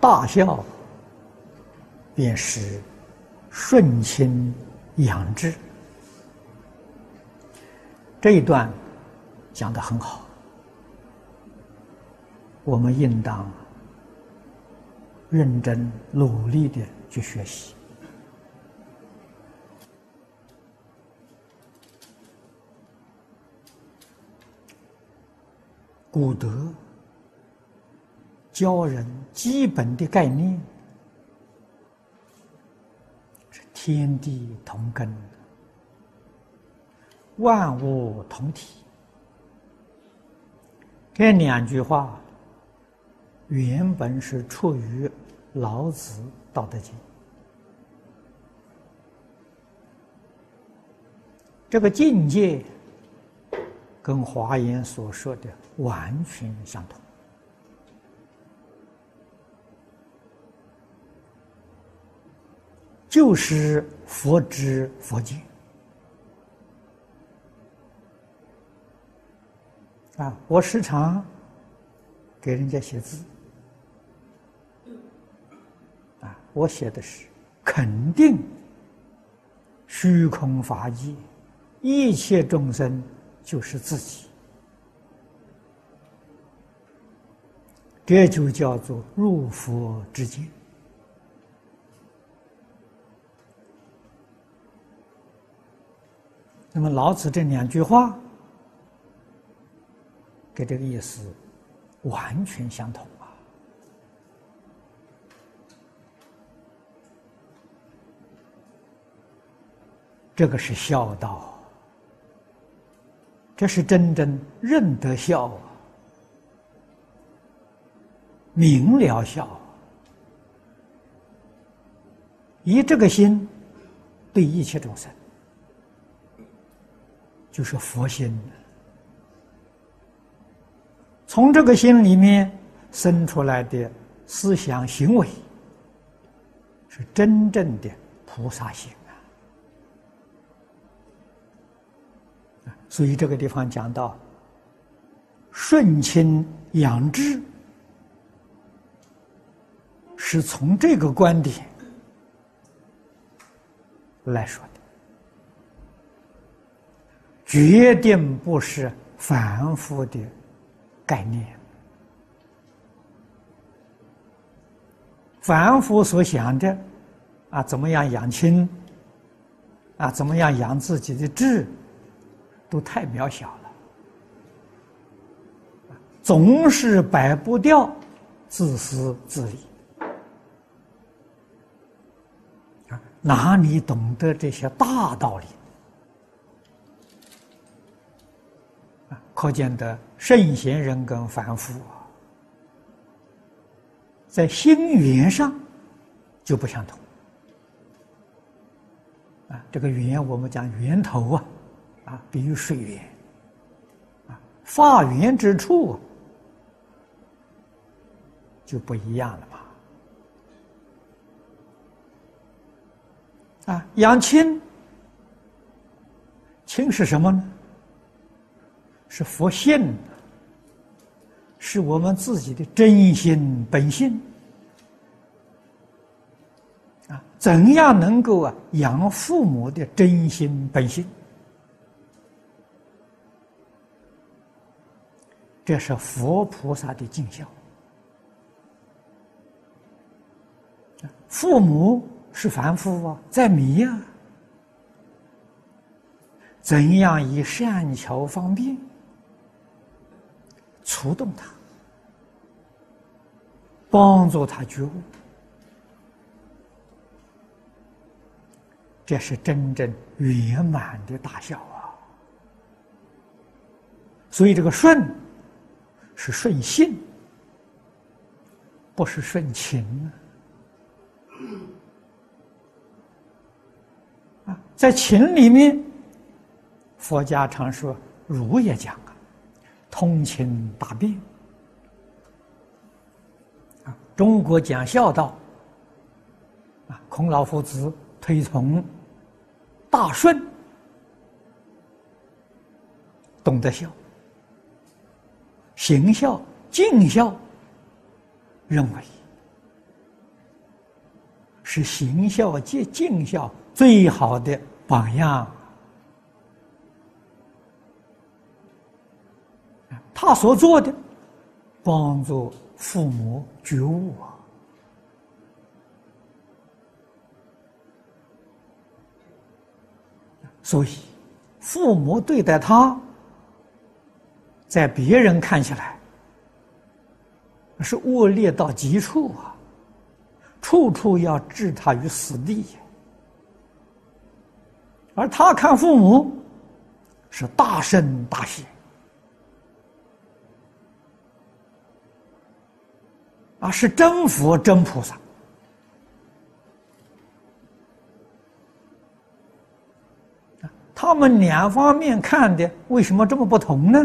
大孝便是顺亲养志。这一段讲的很好，我们应当认真努力的去学习。古德教人基本的概念是天地同根，万物同体。这两句话原本是出于老子《道德经》，这个境界跟华严所说的。完全相同，就是佛知佛见啊！我时常给人家写字啊，我写的是肯定虚空法界，一切众生就是自己。这就叫做入佛之境。那么老子这两句话，跟这个意思完全相同啊！这个是孝道，这是真正认得孝啊！明了孝，以这个心对一切众生，就是佛心。从这个心里面生出来的思想行为，是真正的菩萨心啊！所以这个地方讲到顺亲养志。是从这个观点来说的，决定不是反复的概念。凡夫所想的啊，怎么样养亲啊，怎么样养自己的志，都太渺小了，总是摆不掉自私自利。哪里懂得这些大道理？啊，可见的圣贤人跟凡夫，在心缘上就不相同。啊，这个缘我们讲源头啊，啊，比如水源，啊，发源之处就不一样了。啊，养亲，亲是什么呢？是佛性，是我们自己的真心本性。啊，怎样能够啊养父母的真心本性？这是佛菩萨的尽孝。父母。是凡夫啊，在迷啊，怎样以善巧方便触动他，帮助他觉悟？这是真正圆满的大孝啊！所以这个顺是顺性，不是顺情啊。在情里面，佛家常说“儒也讲，通情达变啊。中国讲孝道啊，孔老夫子推崇大顺，懂得孝，行孝、尽孝，认为是行孝及尽孝最好的榜样。他所做的，帮助父母觉悟啊。所以，父母对待他，在别人看起来是恶劣到极处啊，处处要置他于死地。而他看父母是大圣大贤啊，是真佛真菩萨。他们两方面看的为什么这么不同呢？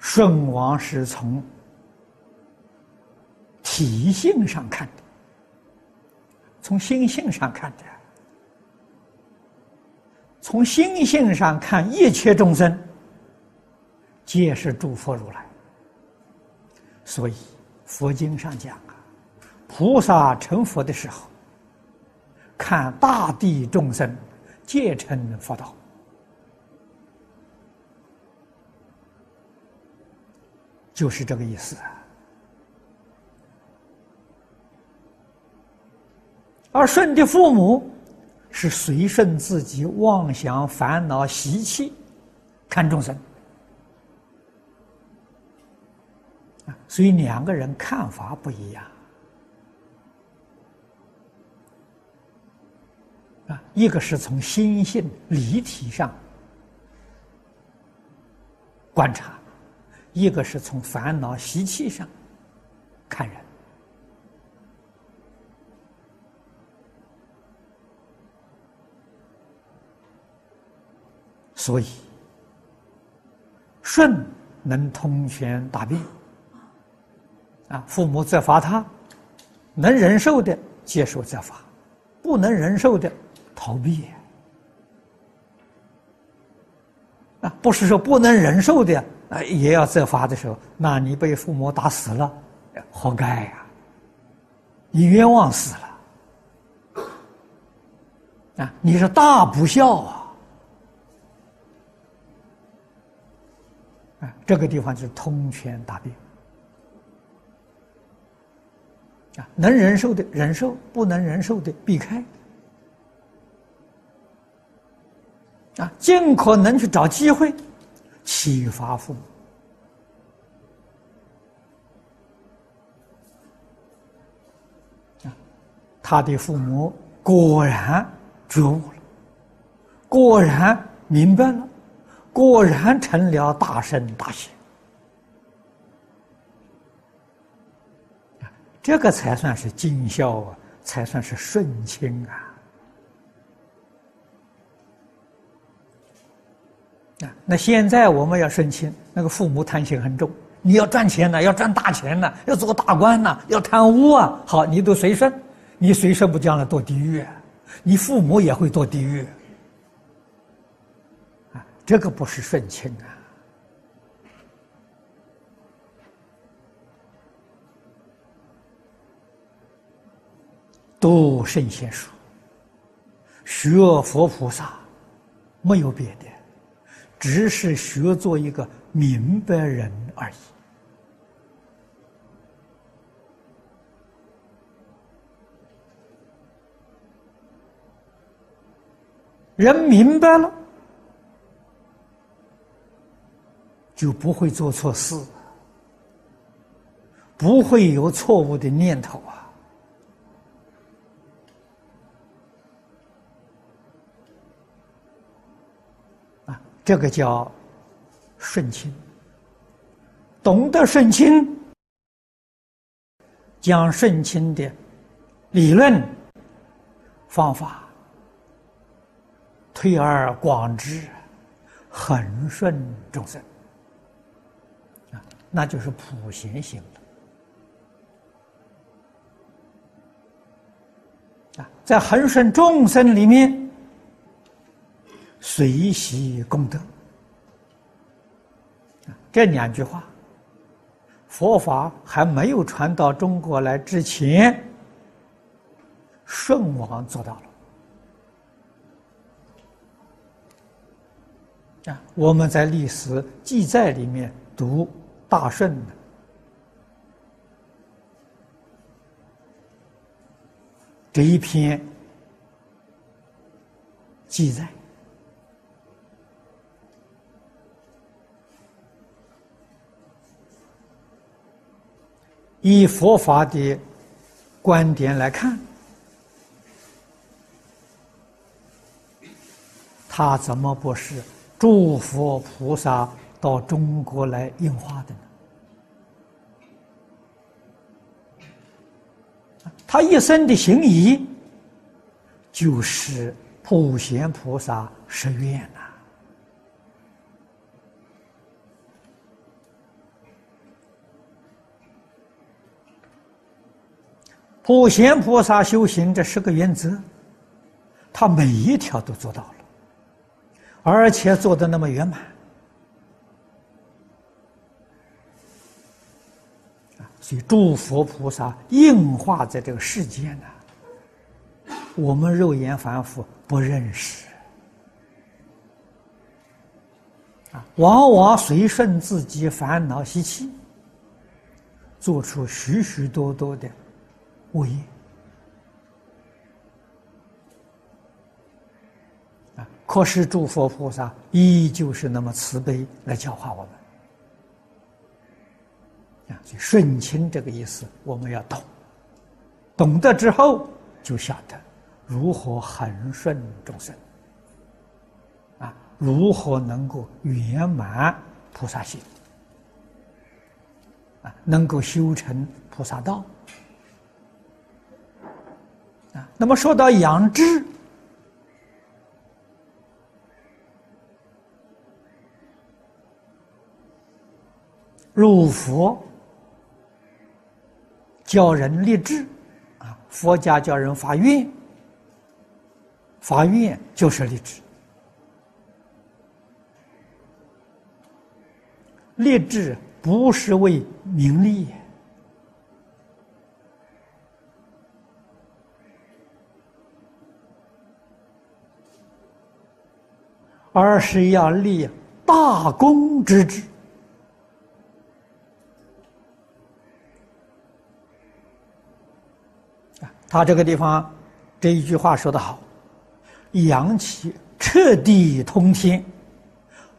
舜王是从体性上看的，从心性上看的，从心性上看一切众生皆是诸佛如来，所以佛经上讲啊，菩萨成佛的时候。看大地众生，皆成佛道，就是这个意思啊。而舜的父母是随顺自己妄想、烦恼、习气，看众生啊，啊所以两个人看法不一样。啊，一个是从心性离体上观察，一个是从烦恼习气上看人，所以顺能通权大病。啊，父母责罚他，能忍受的接受责罚，不能忍受的。逃避。啊，不是说不能忍受的啊，也要责罚的时候，那你被父母打死了，活该呀，你冤枉死了。啊，你是大不孝啊，啊，这个地方就是通权大变啊，能忍受的忍受，不能忍受的避开。啊，尽可能去找机会启发父母。啊，他的父母果然觉悟了，果然明白了，果然成了大圣大贤。这个才算是尽孝啊，才算是顺亲啊。啊，那现在我们要顺亲，那个父母贪心很重，你要赚钱呢，要赚大钱呢，要做大官呢，要贪污啊，好，你都随顺，你随顺不将来堕地狱，你父母也会堕地狱，啊，这个不是顺亲啊，读圣贤书，学佛菩萨，没有别的。只是学做一个明白人而已。人明白了，就不会做错事，不会有错误的念头啊。这个叫顺亲，懂得顺亲，将顺亲的理论方法推而广之，恒顺众生啊，那就是普贤行了啊，在恒顺众生里面。随喜功德，这两句话，佛法还没有传到中国来之前，舜王做到了。啊，我们在历史记载里面读大舜的这一篇记载。以佛法的观点来看，他怎么不是诸佛菩萨到中国来应化的呢？他一生的行仪，就是普贤菩萨十愿呐。普贤菩萨修行这十个原则，他每一条都做到了，而且做的那么圆满。所以诸佛菩萨应化在这个世间呢，我们肉眼凡夫不认识，啊，往往随顺自己烦恼习气，做出许许多多的。无业啊！可是诸佛菩萨依旧是那么慈悲来教化我们啊！所以顺清这个意思我们要懂，懂得之后就晓得如何恒顺众生啊，如何能够圆满菩萨心啊，能够修成菩萨道。那么说到养志，入佛教人立志，啊，佛家教人发愿，发愿就是立志，立志不是为名利。而是要立大功之志他这个地方这一句话说得好：“阳气彻地通天，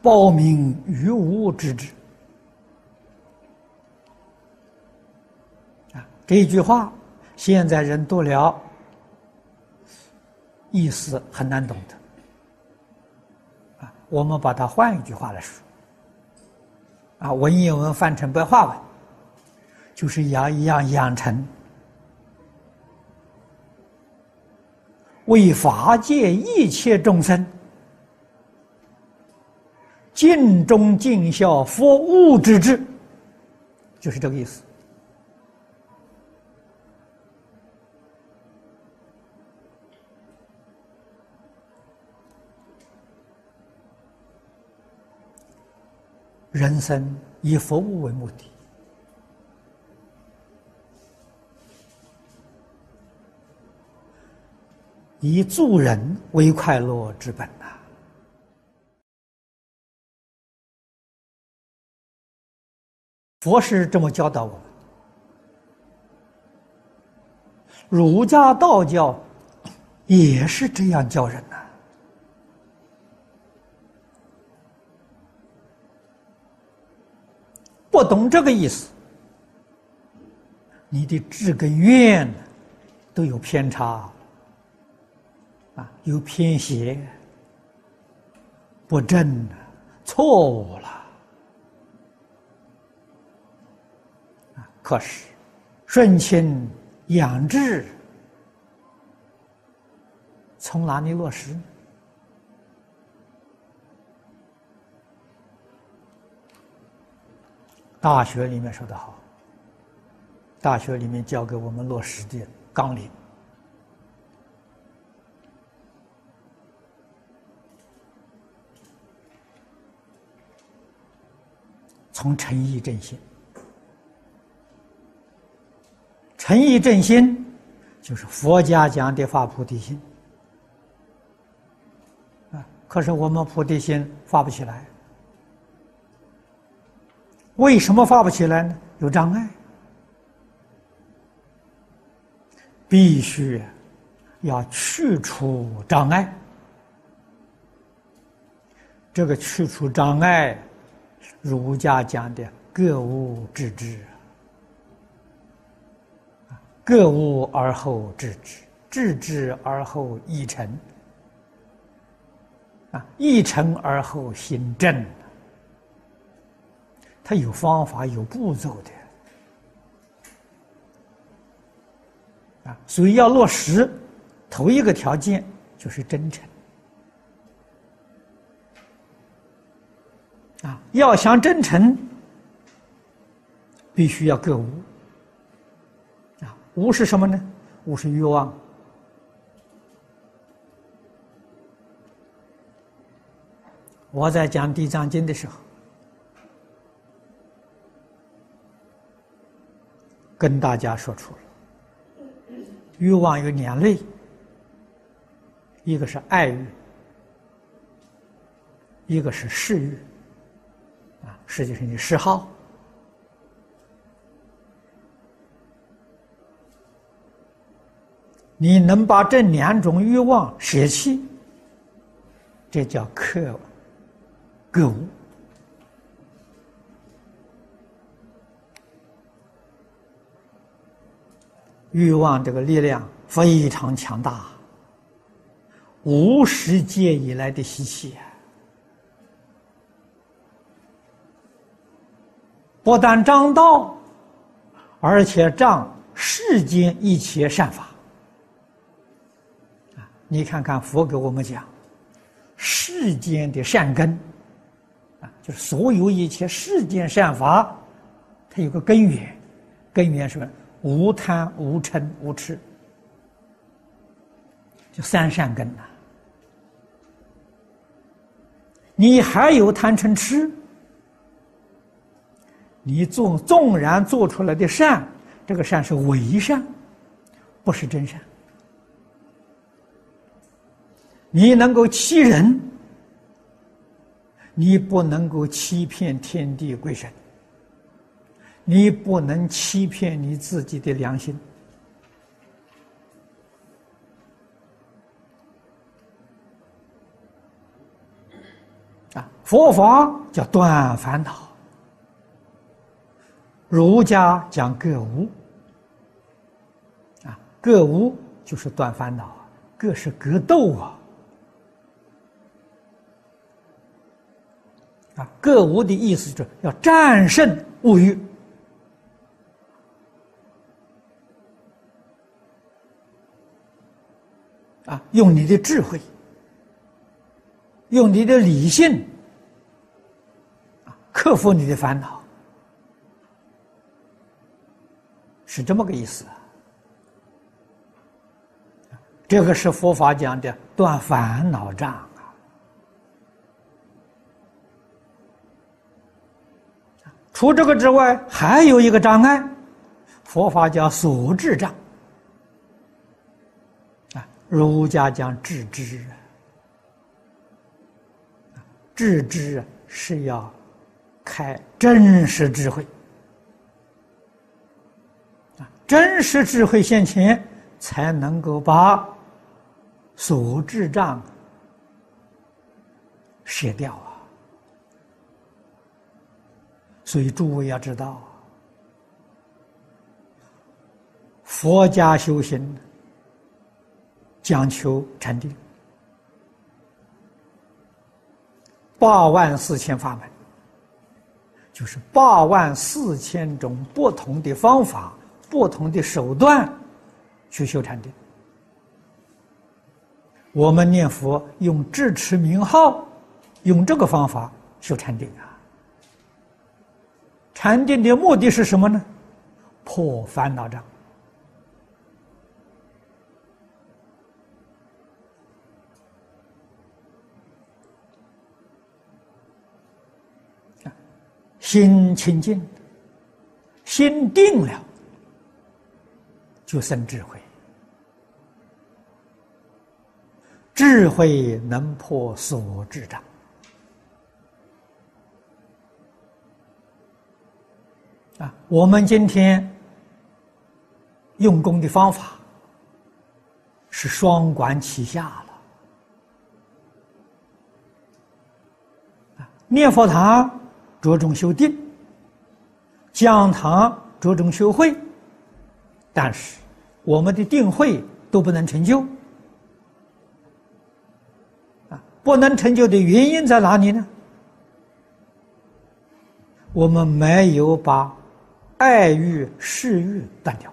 报名于无之志。”啊，这一句话现在人读了，意思很难懂的。我们把它换一句话来说，啊，文言文翻成白话文，就是要一样养成为法界一切众生尽忠尽孝服务之志，就是这个意思。人生以服务为目的，以助人为快乐之本呐。佛是这么教导我们，儒家、道教也是这样教人呐。不懂这个意思，你的志跟愿都有偏差，啊，有偏斜，不正，错误了。啊，可是顺清养志，从哪里落实？大学里面说的好，大学里面教给我们落实的纲领，从诚意正心诚意正心，就是佛家讲的发菩提心。啊。可是我们菩提心发不起来，为什么发不起来呢？有障碍，必须要去除障碍。这个去除障碍，儒家讲的“格物致知”。格物而后致知，致知而后意诚，啊，意诚而后心正。他有方法，有步骤的，啊，所以要落实，头一个条件就是真诚，啊，要想真诚，必须要格物。无是什么呢？无是欲望。我在讲《地藏经》的时候，跟大家说出了欲望有两类，一个是爱欲，一个是嗜欲，啊，实际上你嗜好。你能把这两种欲望舍弃，这叫克格物。欲望这个力量非常强大，无始界以来的习气！不但障道，而且障世间一切善法。你看看佛给我们讲，世间的善根，啊，就是所有一切世间善法，它有个根源，根源是无贪、无嗔、无痴，就三善根呐。你还有贪嗔痴，你纵纵然做出来的善，这个善是伪善，不是真善。你能够欺人，你不能够欺骗天地鬼神，你不能欺骗你自己的良心啊！佛法叫断烦恼，儒家讲各无啊，格物就是断烦恼，各是格斗啊。啊，各无的意思就是要战胜物欲，啊，用你的智慧，用你的理性，啊，克服你的烦恼，是这么个意思。这个是佛法讲的断烦恼障。除这个之外，还有一个障碍，佛法叫所智障，儒家讲致知，致知是要开真实智慧，啊，真实智慧现前，才能够把所智障舍掉啊。所以，诸位要知道，佛家修行讲求禅定，八万四千法门，就是八万四千种不同的方法、不同的手段去修禅定。我们念佛用智持名号，用这个方法修禅定啊。禅定的目的是什么呢？破烦恼障。心清净，心定了，就生智慧。智慧能破所智障。啊，我们今天用功的方法是双管齐下了。啊，念佛堂着重修定，讲堂着重修慧，但是我们的定慧都不能成就。啊，不能成就的原因在哪里呢？我们没有把。爱欲、嗜欲断掉，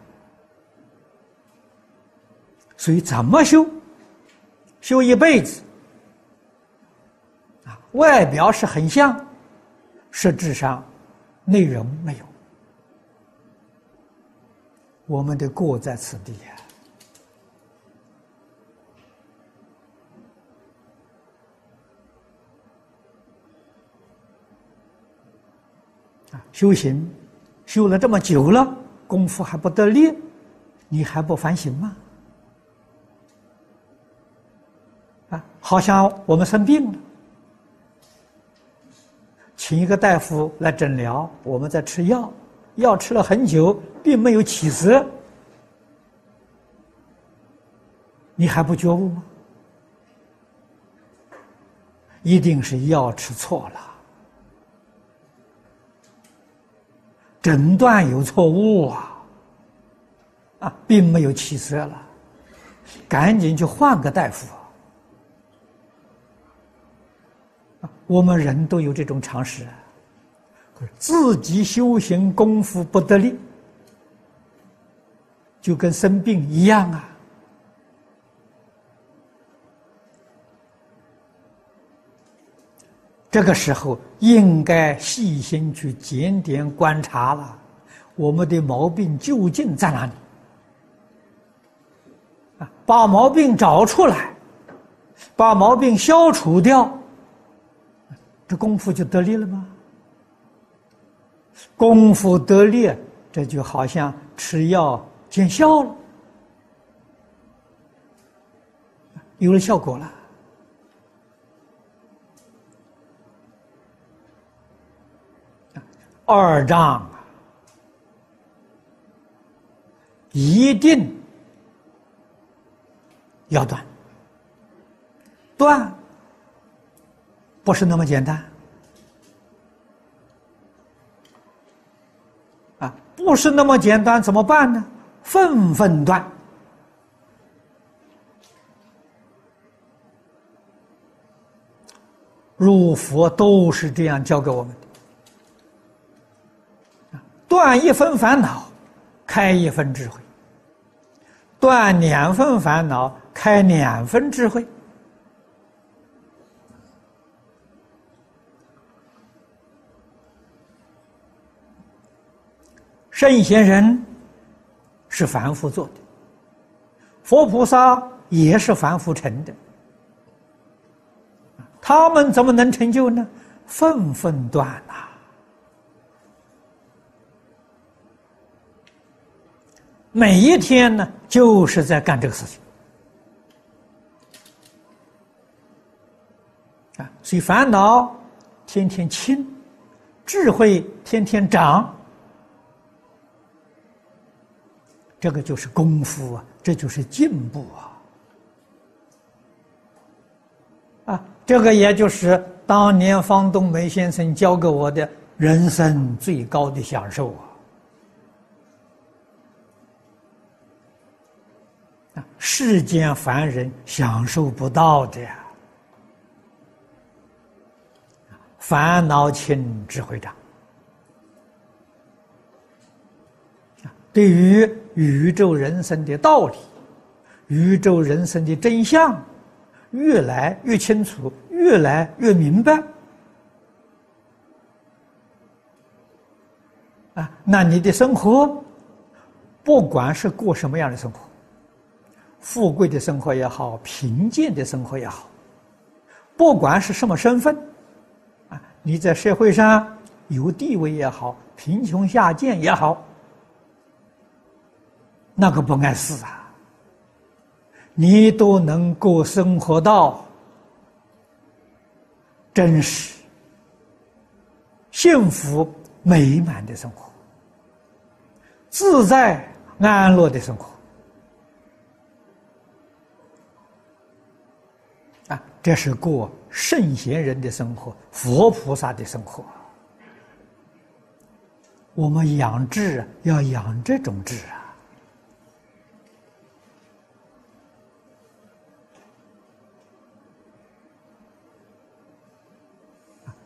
所以怎么修？修一辈子啊，外表是很像，实质上内容没有。我们的过在此地呀！啊，修行。修了这么久了，功夫还不得力，你还不反省吗？啊，好像我们生病了，请一个大夫来诊疗，我们在吃药，药吃了很久，并没有起色，你还不觉悟吗？一定是药吃错了。诊断有错误啊，啊，并没有起色了，赶紧去换个大夫我们人都有这种常识，自己修行功夫不得力，就跟生病一样啊。这个时候应该细心去检点观察了，我们的毛病究竟在哪里？啊，把毛病找出来，把毛病消除掉，这功夫就得力了吗？功夫得力，这就好像吃药见效了，有了效果了。二丈，一定要断。断不是那么简单啊，不是那么简单，怎么办呢？分分断。入佛都是这样教给我们的。断一分烦恼，开一分智慧；断两分烦恼，开两分智慧。圣贤人是凡夫做的，佛菩萨也是凡夫成的，他们怎么能成就呢？分分断呐！每一天呢，就是在干这个事情啊，所以烦恼天天轻，智慧天天长，这个就是功夫啊，这就是进步啊！啊，这个也就是当年方东梅先生教给我的人生最高的享受啊。世间凡人享受不到的呀，烦恼轻，智慧长。对于宇宙人生的道理、宇宙人生的真相，越来越清楚，越来越明白。啊，那你的生活，不管是过什么样的生活。富贵的生活也好，贫贱的生活也好，不管是什么身份，啊，你在社会上有地位也好，贫穷下贱也好，那。个不碍事啊，你都能够生活到真实、幸福、美满的生活，自在安乐的生活。啊，这是过圣贤人的生活，佛菩萨的生活。我们养志要养这种志啊，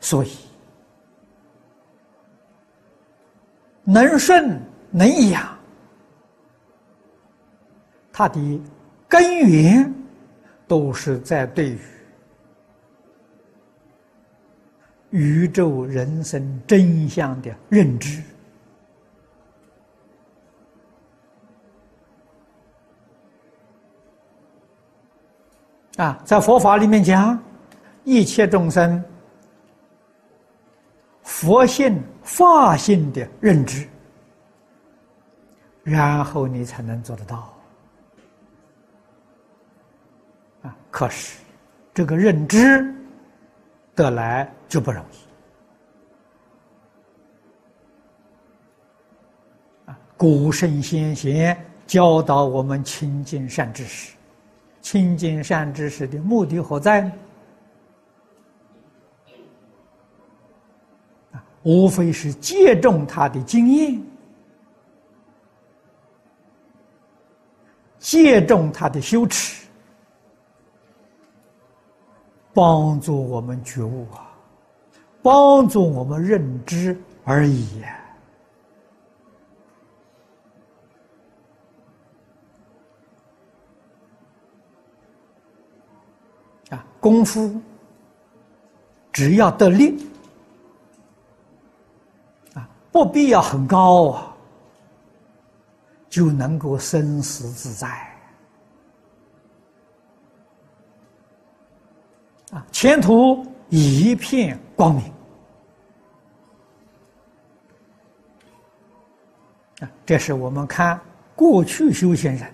所以能顺能养，它的根源都是在对于宇宙人生真相的认知。啊，在佛法里面讲，一切众生佛性、法性的认知，然后你才能做得到。啊，可是这个认知得来就不容易。啊，古圣先贤教导我们亲近善知识。亲近善知识的目的何在呢？无非是借重他的经验，借重他的修持，帮助我们觉悟啊，帮助我们认知而已。啊，功夫只要得力，不必要很高啊，就能够生死自在啊，前途一片光明啊！这是我们看过去修行人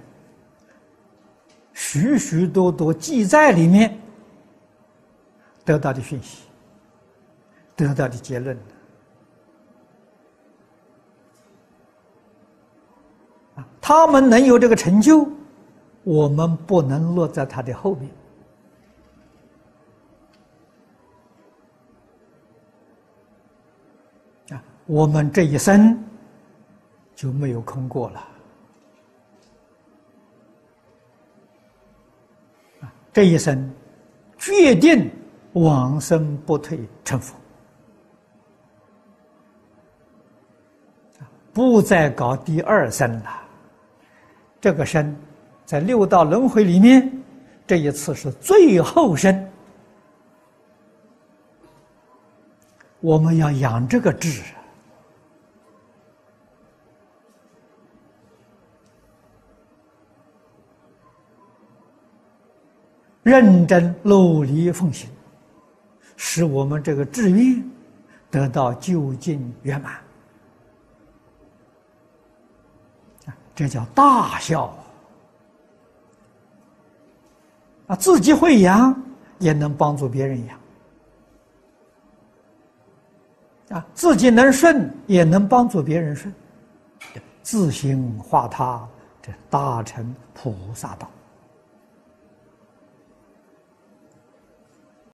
许许多多记载里面。得到的讯息，得到的结论他们能有这个成就，我们不能落在他的后面啊，我们这一生就没有空过了啊，这一生决定。往生不退成佛，不再搞第二生了。这个生，在六道轮回里面，这一次是最后生。我们要养这个志，认真努力奉行。使我们这个志愿得到究竟圆满，这叫大孝啊！自己会养，也能帮助别人养啊！自己能顺，也能帮助别人顺，自行化他，这大成菩萨道。